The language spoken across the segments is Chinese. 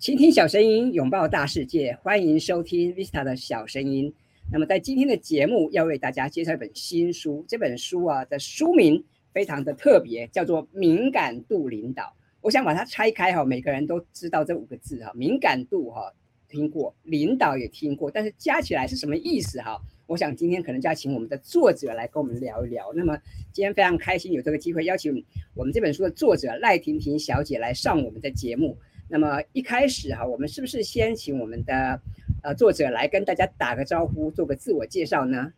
倾听小声音，拥抱大世界，欢迎收听 Vista 的小声音。那么在今天的节目，要为大家介绍一本新书。这本书啊的书名非常的特别，叫做《敏感度领导》。我想把它拆开哈，每个人都知道这五个字哈，敏感度哈听过，领导也听过，但是加起来是什么意思哈？我想今天可能就要请我们的作者来跟我们聊一聊。那么今天非常开心有这个机会邀请我们这本书的作者赖婷婷小姐来上我们的节目。那么一开始哈，我们是不是先请我们的呃作者来跟大家打个招呼，做个自我介绍呢？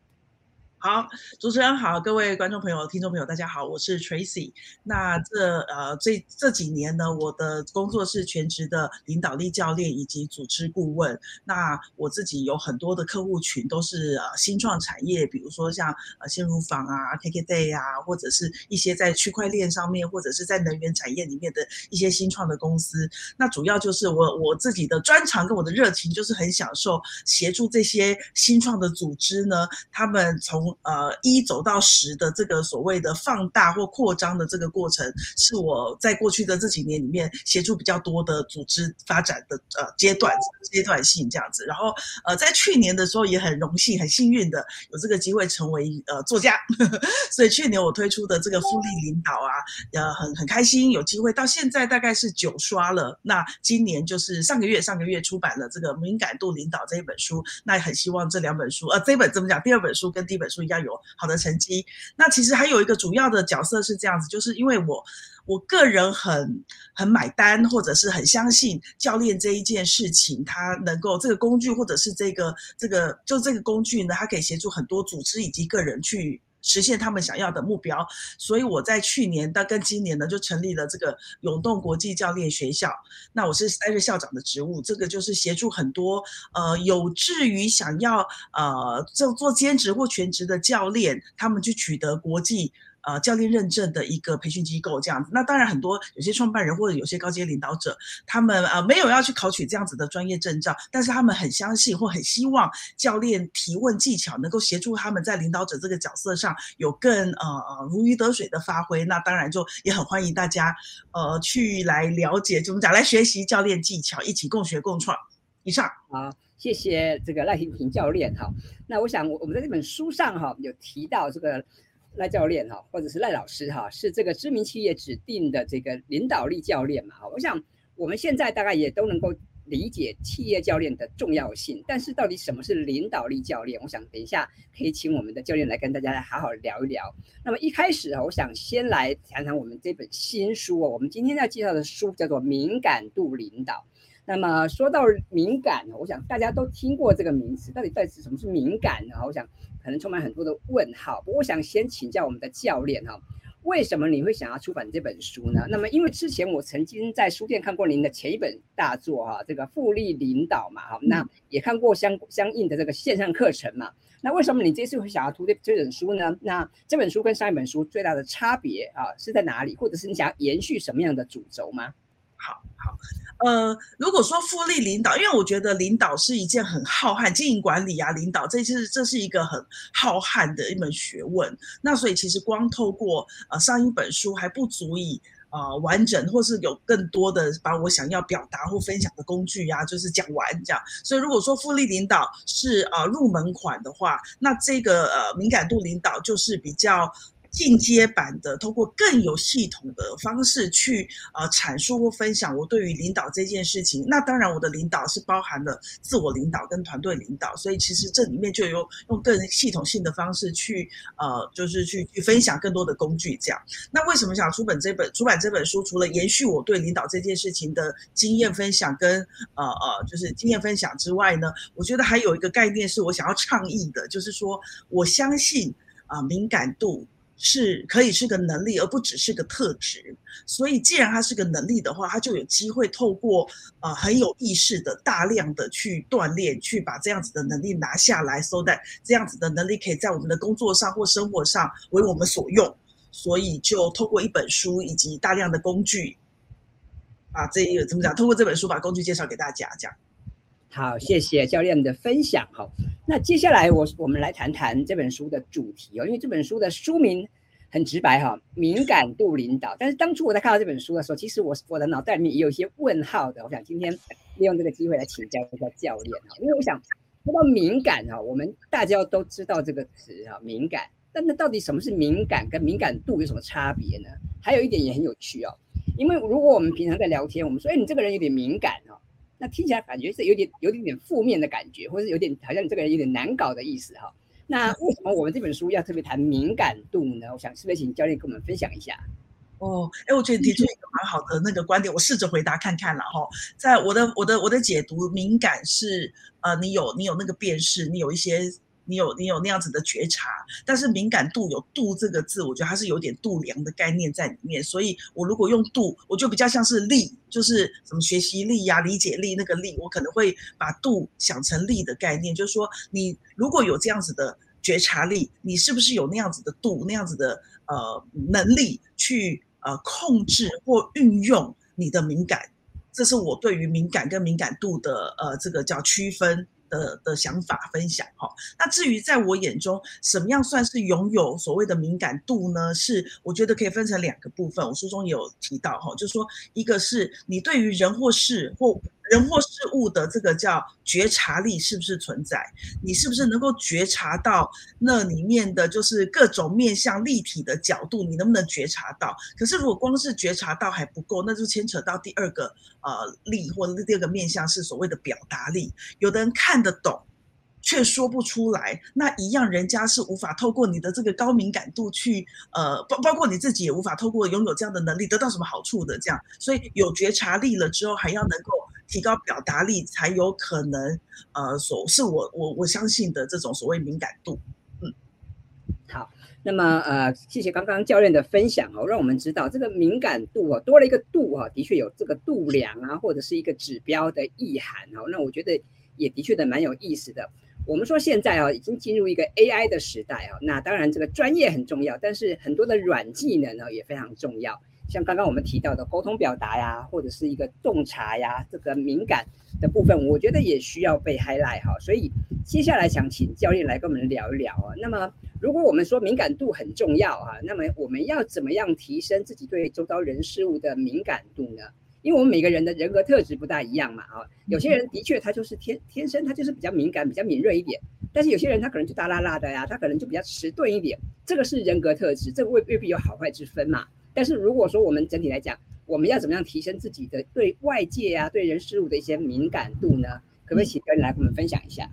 好，主持人好，各位观众朋友、听众朋友，大家好，我是 Tracy。那这呃这这几年呢，我的工作是全职的领导力教练以及组织顾问。那我自己有很多的客户群，都是呃新创产业，比如说像呃鲜乳坊啊、KKday 啊，或者是一些在区块链上面，或者是在能源产业里面的一些新创的公司。那主要就是我我自己的专长跟我的热情，就是很享受协助这些新创的组织呢，他们从呃，一走到十的这个所谓的放大或扩张的这个过程，是我在过去的这几年里面协助比较多的组织发展的呃阶段阶段性这样子。然后呃，在去年的时候也很荣幸很幸运的有这个机会成为呃作家，所以去年我推出的这个复利领导啊，呃很很开心有机会到现在大概是九刷了。那今年就是上个月上个月出版了这个敏感度领导这一本书，那也很希望这两本书呃这本怎么讲，第二本书跟第一本书。要有好的成绩。那其实还有一个主要的角色是这样子，就是因为我我个人很很买单，或者是很相信教练这一件事情，他能够这个工具，或者是这个这个就这个工具呢，它可以协助很多组织以及个人去。实现他们想要的目标，所以我在去年到跟今年呢，就成立了这个永动国际教练学校。那我是担任校长的职务，这个就是协助很多呃有志于想要呃做做兼职或全职的教练，他们去取得国际。呃，教练认证的一个培训机构这样子，那当然很多有些创办人或者有些高阶领导者，他们呃没有要去考取这样子的专业证照，但是他们很相信或很希望教练提问技巧能够协助他们在领导者这个角色上有更呃呃如鱼得水的发挥。那当然就也很欢迎大家呃去来了解，怎么讲来学习教练技巧，一起共学共创。以上好，谢谢这个赖婷婷教练哈。那我想我我们在这本书上哈有提到这个。赖教练哈，或者是赖老师哈，是这个知名企业指定的这个领导力教练嘛哈。我想我们现在大概也都能够理解企业教练的重要性，但是到底什么是领导力教练？我想等一下可以请我们的教练来跟大家来好好聊一聊。那么一开始啊，我想先来谈谈我们这本新书哦。我们今天要介绍的书叫做《敏感度领导》。那么说到敏感，我想大家都听过这个名词，到底到底什么是敏感呢？我想可能充满很多的问号。不过我想先请教我们的教练哈，为什么你会想要出版这本书呢？那么因为之前我曾经在书店看过您的前一本大作哈，这个复利领导嘛哈，那也看过相相应的这个线上课程嘛。那为什么你这次会想要出这这本书呢？那这本书跟上一本书最大的差别啊是在哪里？或者是你想要延续什么样的主轴吗？好好，呃，如果说复利领导，因为我觉得领导是一件很浩瀚，经营管理啊，领导这是这是一个很浩瀚的一门学问。那所以其实光透过呃上一本书还不足以呃完整，或是有更多的把我想要表达或分享的工具呀、啊，就是讲完这样。所以如果说复利领导是呃入门款的话，那这个呃敏感度领导就是比较。进阶版的，通过更有系统的方式去呃阐述或分享我对于领导这件事情。那当然，我的领导是包含了自我领导跟团队领导，所以其实这里面就有用更系统性的方式去呃，就是去去分享更多的工具。这样，那为什么想出本这本出版这本书？除了延续我对领导这件事情的经验分享跟呃呃就是经验分享之外呢，我觉得还有一个概念是我想要倡议的，就是说我相信啊、敏感度。是可以是个能力，而不只是个特质。所以，既然它是个能力的话，它就有机会透过呃很有意识的、大量的去锻炼，去把这样子的能力拿下来，so that 这样子的能力可以在我们的工作上或生活上为我们所用。所以，就透过一本书以及大量的工具，啊，这一个怎么讲？透过这本书把工具介绍给大家，这样。好，谢谢教练的分享。好，那接下来我我们来谈谈这本书的主题哦，因为这本书的书名很直白哈，敏感度领导。但是当初我在看到这本书的时候，其实我我的脑袋里面也有一些问号的。我想今天利用这个机会来请教一下教练啊，因为我想说到敏感啊，我们大家都知道这个词啊，敏感。但那到底什么是敏感跟敏感度有什么差别呢？还有一点也很有趣哦，因为如果我们平常在聊天，我们说，哎，你这个人有点敏感哦，那听起来感觉是有点有点点负面的感觉，或者是有点好像你这个人有点难搞的意思哈。那为什么我们这本书要特别谈敏感度呢？我想是不是请教练跟我们分享一下？哦，哎，我觉得你提出一个蛮好的那个观点，我试着回答看看了哈。在我的我的我的解读，敏感是呃，你有你有那个辨识，你有一些。你有你有那样子的觉察，但是敏感度有度这个字，我觉得它是有点度量的概念在里面。所以我如果用度，我就比较像是力，就是什么学习力呀、理解力那个力，我可能会把度想成力的概念，就是说你如果有这样子的觉察力，你是不是有那样子的度、那样子的呃能力去呃控制或运用你的敏感？这是我对于敏感跟敏感度的呃这个叫区分。的的想法分享哈，那至于在我眼中，什么样算是拥有所谓的敏感度呢？是我觉得可以分成两个部分，我书中也有提到哈，就说一个是你对于人或事或。人或事物的这个叫觉察力是不是存在？你是不是能够觉察到那里面的就是各种面向立体的角度？你能不能觉察到？可是如果光是觉察到还不够，那就牵扯到第二个呃力，或者第二个面向是所谓的表达力。有的人看得懂。却说不出来，那一样人家是无法透过你的这个高敏感度去，呃，包包括你自己也无法透过拥有这样的能力得到什么好处的。这样，所以有觉察力了之后，还要能够提高表达力，才有可能，呃，所是我我我相信的这种所谓敏感度。嗯，好，那么呃，谢谢刚刚教练的分享哦，让我们知道这个敏感度哦，多了一个度啊，的确有这个度量啊，或者是一个指标的意涵哦。那我觉得也的确的蛮有意思的。我们说现在哦，已经进入一个 AI 的时代啊，那当然这个专业很重要，但是很多的软技能呢也非常重要。像刚刚我们提到的沟通表达呀，或者是一个洞察呀，这个敏感的部分，我觉得也需要被 highlight 哈。所以接下来想请教练来跟我们聊一聊啊。那么如果我们说敏感度很重要啊，那么我们要怎么样提升自己对周遭人事物的敏感度呢？因为我们每个人的人格特质不大一样嘛，啊，有些人的确他就是天天生他就是比较敏感、比较敏锐一点，但是有些人他可能就大剌剌的呀，他可能就比较迟钝一点，这个是人格特质，这个未未必有好坏之分嘛。但是如果说我们整体来讲，我们要怎么样提升自己的对外界啊、对人事物的一些敏感度呢？可不可以请跟来跟我们分享一下？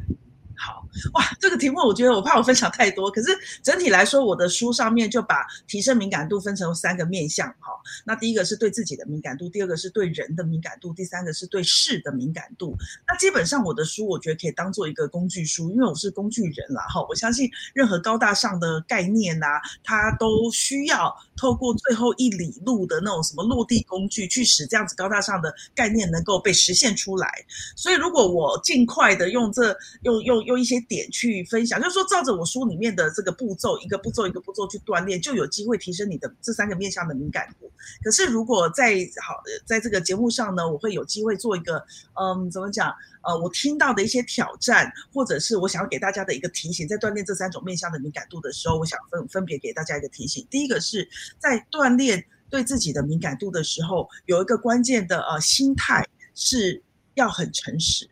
好哇，这个题目我觉得我怕我分享太多，可是整体来说，我的书上面就把提升敏感度分成三个面向哈。那第一个是对自己的敏感度，第二个是对人的敏感度，第三个是对事的敏感度。那基本上我的书我觉得可以当做一个工具书，因为我是工具人啦哈。我相信任何高大上的概念呐、它都需要透过最后一里路的那种什么落地工具，去使这样子高大上的概念能够被实现出来。所以如果我尽快的用这用用。用一些点去分享，就是说照着我书里面的这个步骤，一个步骤一个步骤去锻炼，就有机会提升你的这三个面向的敏感度。可是如果在好在这个节目上呢，我会有机会做一个，嗯，怎么讲？呃，我听到的一些挑战，或者是我想要给大家的一个提醒，在锻炼这三种面向的敏感度的时候，我想分分别给大家一个提醒。第一个是在锻炼对自己的敏感度的时候，有一个关键的呃心态是要很诚实。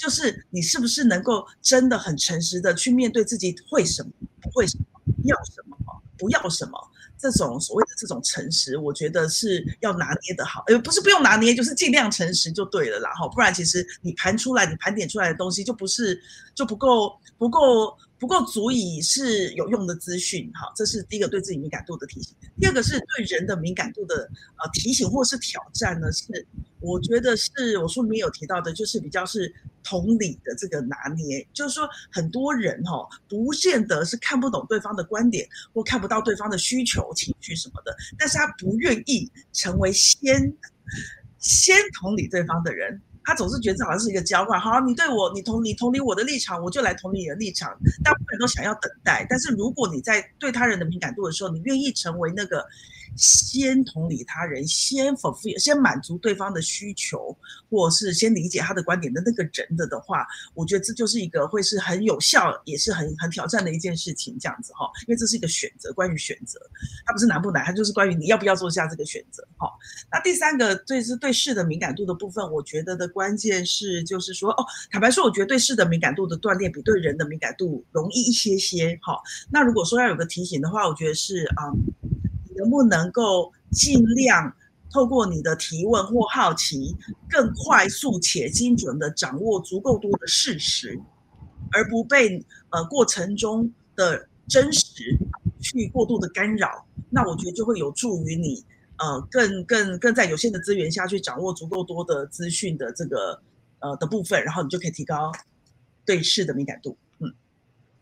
就是你是不是能够真的很诚实的去面对自己会什么，不会什么，要什么，不要什么，这种所谓的这种诚实，我觉得是要拿捏的好，呃，不是不用拿捏，就是尽量诚实就对了啦，哈，不然其实你盘出来，你盘点出来的东西就不是就不够不够。不够足以是有用的资讯，哈，这是第一个对自己敏感度的提醒。第二个是对人的敏感度的呃提醒或是挑战呢，是我觉得是我书里面有提到的，就是比较是同理的这个拿捏，就是说很多人哈不见得是看不懂对方的观点或看不到对方的需求、情绪什么的，但是他不愿意成为先先同理对方的人。他总是觉得这好像是一个交换，好，你对我，你同你同理我的立场，我就来同理你的立场。大部分人都想要等待，但是如果你在对他人的敏感度的时候，你愿意成为那个先同理他人，先丰富先满足对方的需求，或是先理解他的观点的那个人的的话，我觉得这就是一个会是很有效，也是很很挑战的一件事情，这样子哈，因为这是一个选择，关于选择，它不是难不难，它就是关于你要不要做下这个选择哈。那第三个对是对事的敏感度的部分，我觉得的关键是就是说哦，坦白说，我觉得对事的敏感度的锻炼比对人的敏感度容易一些些哈。那如果说要有个提醒的话，我觉得是啊。嗯能不能够尽量透过你的提问或好奇，更快速且精准地掌握足够多的事实，而不被呃过程中的真实去过度的干扰？那我觉得就会有助于你呃更更更在有限的资源下去掌握足够多的资讯的这个呃的部分，然后你就可以提高对事的敏感度。嗯，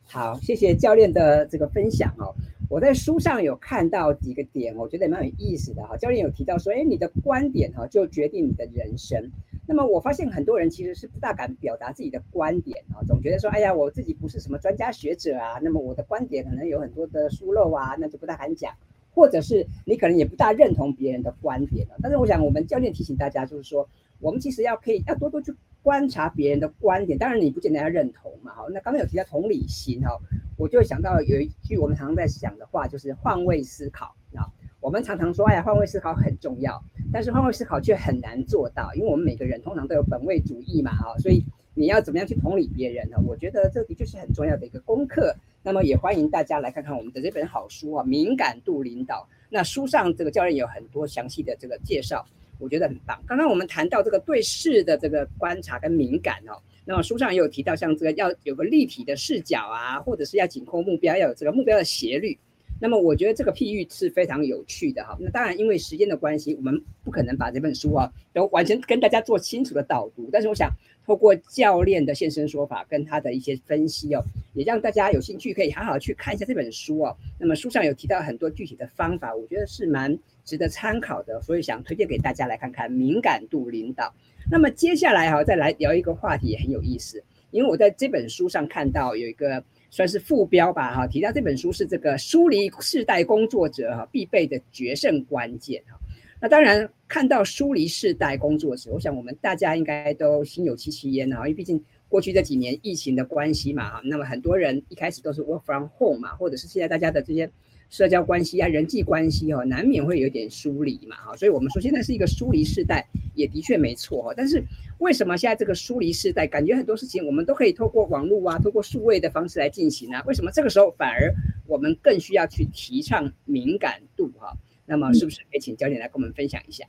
好，谢谢教练的这个分享哦。我在书上有看到几个点，我觉得蛮有意思的哈。教练有提到说，哎，你的观点哈就决定你的人生。那么我发现很多人其实是不大敢表达自己的观点啊，总觉得说，哎呀，我自己不是什么专家学者啊，那么我的观点可能有很多的疏漏啊，那就不大敢讲。或者是你可能也不大认同别人的观点啊。但是我想，我们教练提醒大家，就是说，我们其实要可以要多多去观察别人的观点，当然你不见得要认同嘛。好，那刚刚有提到同理心哈。我就想到有一句我们常常在讲的话，就是换位思考啊。我们常常说，哎呀，换位思考很重要，但是换位思考却很难做到，因为我们每个人通常都有本位主义嘛，啊，所以你要怎么样去同理别人呢？我觉得这的确是很重要的一个功课。那么也欢迎大家来看看我们的这本好书啊，《敏感度领导》。那书上这个教练有很多详细的这个介绍，我觉得很棒。刚刚我们谈到这个对事的这个观察跟敏感哦。那么书上也有提到，像这个要有个立体的视角啊，或者是要紧扣目标，要有这个目标的斜率。那么我觉得这个譬喻是非常有趣的哈。那当然，因为时间的关系，我们不可能把这本书啊都完全跟大家做清楚的导读。但是我想透过教练的现身说法跟他的一些分析哦，也让大家有兴趣可以好好去看一下这本书哦。那么书上有提到很多具体的方法，我觉得是蛮值得参考的，所以想推荐给大家来看看敏感度领导。那么接下来哈，再来聊一个话题也很有意思，因为我在这本书上看到有一个算是副标吧哈，提到这本书是这个疏离世代工作者哈必备的决胜关键哈。那当然看到疏离世代工作者，我想我们大家应该都心有戚戚焉啊，因为毕竟过去这几年疫情的关系嘛哈，那么很多人一开始都是 work from home 嘛，或者是现在大家的这些。社交关系啊，人际关系哦，难免会有点疏离嘛，哈，所以我们说现在是一个疏离世代，也的确没错哈。但是为什么现在这个疏离世代，感觉很多事情我们都可以透过网络啊，透过数位的方式来进行呢？为什么这个时候反而我们更需要去提倡敏感度哈？那么是不是可以请教练来跟我们分享一下？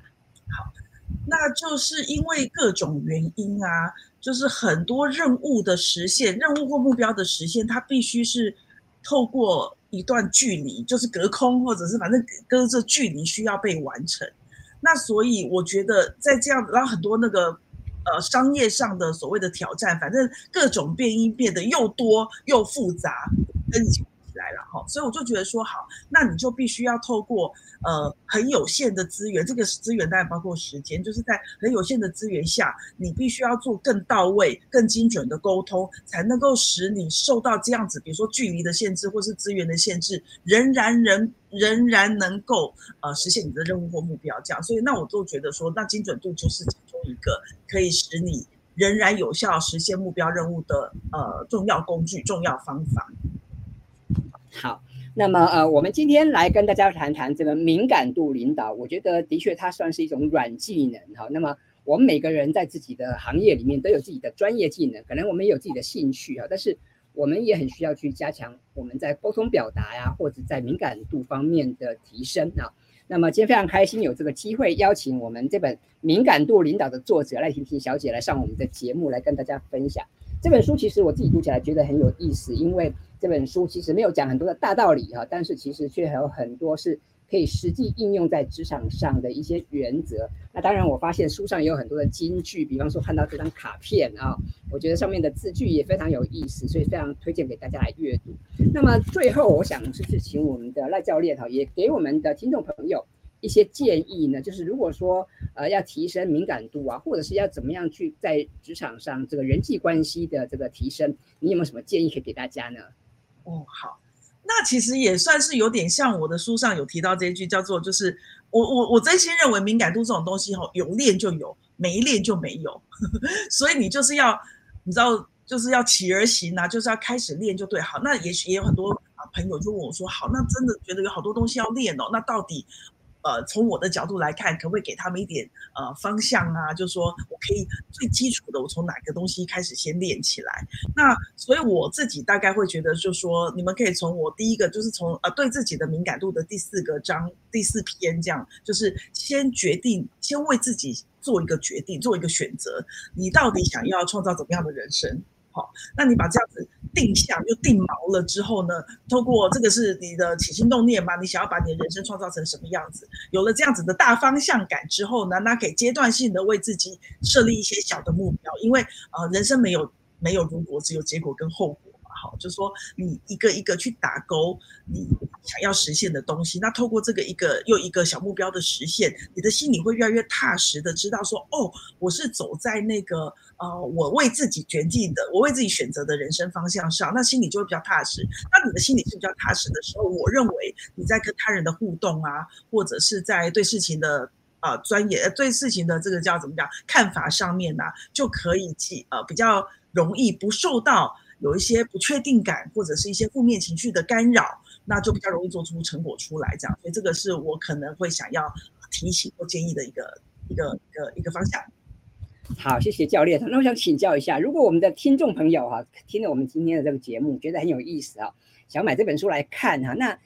好，那就是因为各种原因啊，就是很多任务的实现，任务或目标的实现，它必须是透过。一段距离就是隔空，或者是反正隔着距离需要被完成。那所以我觉得在这样，然后很多那个呃商业上的所谓的挑战，反正各种变音变得又多又复杂，跟以前。来了哈，所以我就觉得说好，那你就必须要透过呃很有限的资源，这个资源当然包括时间，就是在很有限的资源下，你必须要做更到位、更精准的沟通，才能够使你受到这样子，比如说距离的限制或是资源的限制，仍然仍仍然能够呃实现你的任务或目标。这样，所以那我就觉得说，那精准度就是其中一个可以使你仍然有效实现目标任务的呃重要工具、重要方法。好，那么呃，我们今天来跟大家谈谈这个敏感度领导。我觉得的确它算是一种软技能哈。那么我们每个人在自己的行业里面都有自己的专业技能，可能我们也有自己的兴趣啊，但是我们也很需要去加强我们在沟通表达呀，或者在敏感度方面的提升啊。那么今天非常开心有这个机会邀请我们这本敏感度领导的作者赖婷婷小姐来上我们的节目，来跟大家分享这本书。其实我自己读起来觉得很有意思，因为。这本书其实没有讲很多的大道理哈，但是其实却还有很多是可以实际应用在职场上的一些原则。那当然，我发现书上也有很多的金句，比方说看到这张卡片啊，我觉得上面的字句也非常有意思，所以非常推荐给大家来阅读。那么最后，我想是请我们的赖教练哈，也给我们的听众朋友一些建议呢，就是如果说呃要提升敏感度啊，或者是要怎么样去在职场上这个人际关系的这个提升，你有没有什么建议可以给大家呢？哦，好，那其实也算是有点像我的书上有提到这一句，叫做就是我我我真心认为敏感度这种东西哈，有练就有，没练就没有，所以你就是要你知道就是要起而行啊，就是要开始练就对。好，那也许也有很多啊朋友就问我说，好，那真的觉得有好多东西要练哦，那到底？呃，从我的角度来看，可不可以给他们一点呃方向啊？就是说我可以最基础的，我从哪个东西开始先练起来？那所以我自己大概会觉得，就是说你们可以从我第一个，就是从呃对自己的敏感度的第四个章第四篇这样，就是先决定，先为自己做一个决定，做一个选择，你到底想要创造怎么样的人生？好，那你把这样子定向又定锚了之后呢，透过这个是你的起心动念嘛，你想要把你的人生创造成什么样子？有了这样子的大方向感之后呢，那可以阶段性的为自己设立一些小的目标，因为呃，人生没有没有如果，只有结果跟后果嘛。好，就说你一个一个去打勾，你想要实现的东西。那透过这个一个又一个小目标的实现，你的心里会越来越踏实的知道说，哦，我是走在那个呃，我为自己决定的，我为自己选择的人生方向上，那心里就会比较踏实。那你的心里是比较踏实的时候，我认为你在跟他人的互动啊，或者是在对事情的呃专业，对事情的这个叫怎么讲看法上面呢、啊，就可以去呃比较容易不受到。有一些不确定感或者是一些负面情绪的干扰，那就比较容易做出成果出来。这样，所以这个是我可能会想要提醒或建议的一个一个一个一个方向。好，谢谢教练。那我想请教一下，如果我们的听众朋友哈听了我们今天的这个节目，觉得很有意思啊，想买这本书来看哈，那。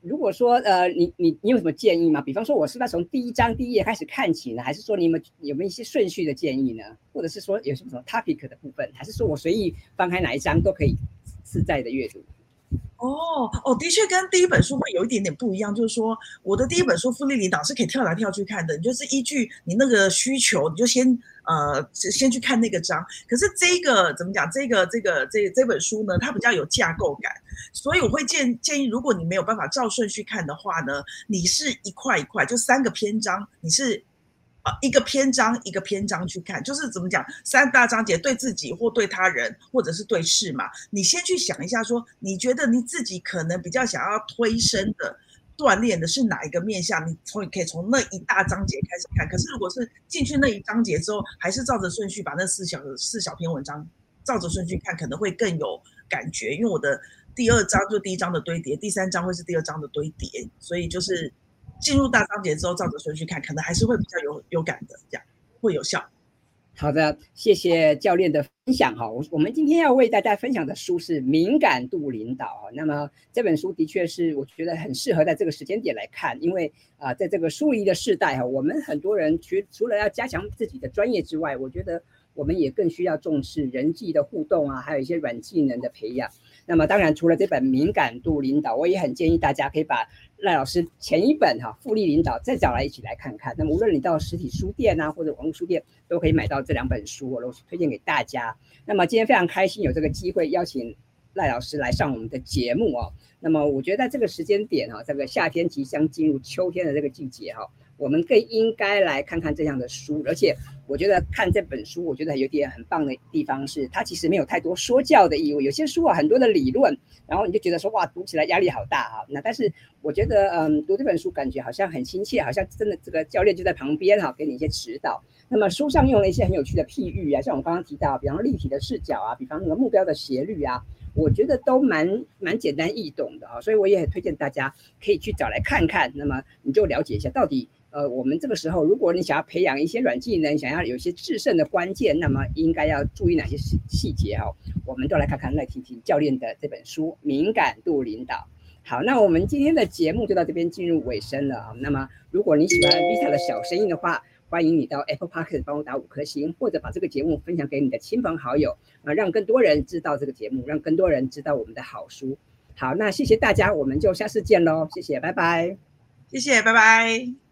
如果说呃，你你你有什么建议吗？比方说，我是不是要从第一章第一页开始看起呢？还是说你们有没有一些顺序的建议呢？或者是说有什么什么 topic 的部分？还是说我随意翻开哪一章都可以自在的阅读？哦哦，的确跟第一本书会有一点点不一样，就是说我的第一本书《复利领导》是可以跳来跳去看的，你就是依据你那个需求，你就先。呃，先去看那个章。可是这个怎么讲？这个这个这这本书呢，它比较有架构感，所以我会建建议，如果你没有办法照顺序看的话呢，你是一块一块，就三个篇章，你是一个篇章一个篇章去看，就是怎么讲？三大章节对自己或对他人或者是对事嘛，你先去想一下说，你觉得你自己可能比较想要推升的。锻炼的是哪一个面向？你从可以从那一大章节开始看。可是如果是进去那一章节之后，还是照着顺序把那四小四小篇文章照着顺序看，可能会更有感觉。因为我的第二章就第一章的堆叠，第三章会是第二章的堆叠，所以就是进入大章节之后照着顺序看，可能还是会比较有有感的，这样会有效。好的，谢谢教练的分享哈。我我们今天要为大家分享的书是《敏感度领导》。那么这本书的确是我觉得很适合在这个时间点来看，因为啊，在这个疏离的时代哈，我们很多人除除了要加强自己的专业之外，我觉得我们也更需要重视人际的互动啊，还有一些软技能的培养。那么当然，除了这本《敏感度领导》，我也很建议大家可以把赖老师前一本哈《复利领导》再找来一起来看看。那么无论你到实体书店啊，或者网络书店，都可以买到这两本书，我都推荐给大家。那么今天非常开心有这个机会邀请赖老师来上我们的节目哦。那么我觉得在这个时间点哈，这个夏天即将进入秋天的这个季节哈。我们更应该来看看这样的书，而且我觉得看这本书，我觉得有点很棒的地方是，它其实没有太多说教的意味。有些书啊，很多的理论，然后你就觉得说哇，读起来压力好大啊。那但是我觉得，嗯，读这本书感觉好像很亲切，好像真的这个教练就在旁边哈，给你一些指导。那么书上用了一些很有趣的譬喻啊，像我们刚刚提到，比方立体的视角啊，比方那个目标的斜率啊，我觉得都蛮蛮简单易懂的啊，所以我也很推荐大家可以去找来看看。那么你就了解一下到底。呃，我们这个时候，如果你想要培养一些软技能，想要有一些制胜的关键，那么应该要注意哪些细细节哈？我们都来看看赖婷婷教练的这本书《敏感度领导》。好，那我们今天的节目就到这边进入尾声了啊。那么，如果你喜欢 Vita 的小声音的话，欢迎你到 Apple Podcast 帮我打五颗星，或者把这个节目分享给你的亲朋好友啊，让更多人知道这个节目，让更多人知道我们的好书。好，那谢谢大家，我们就下次见喽，谢谢，拜拜，谢谢，拜拜。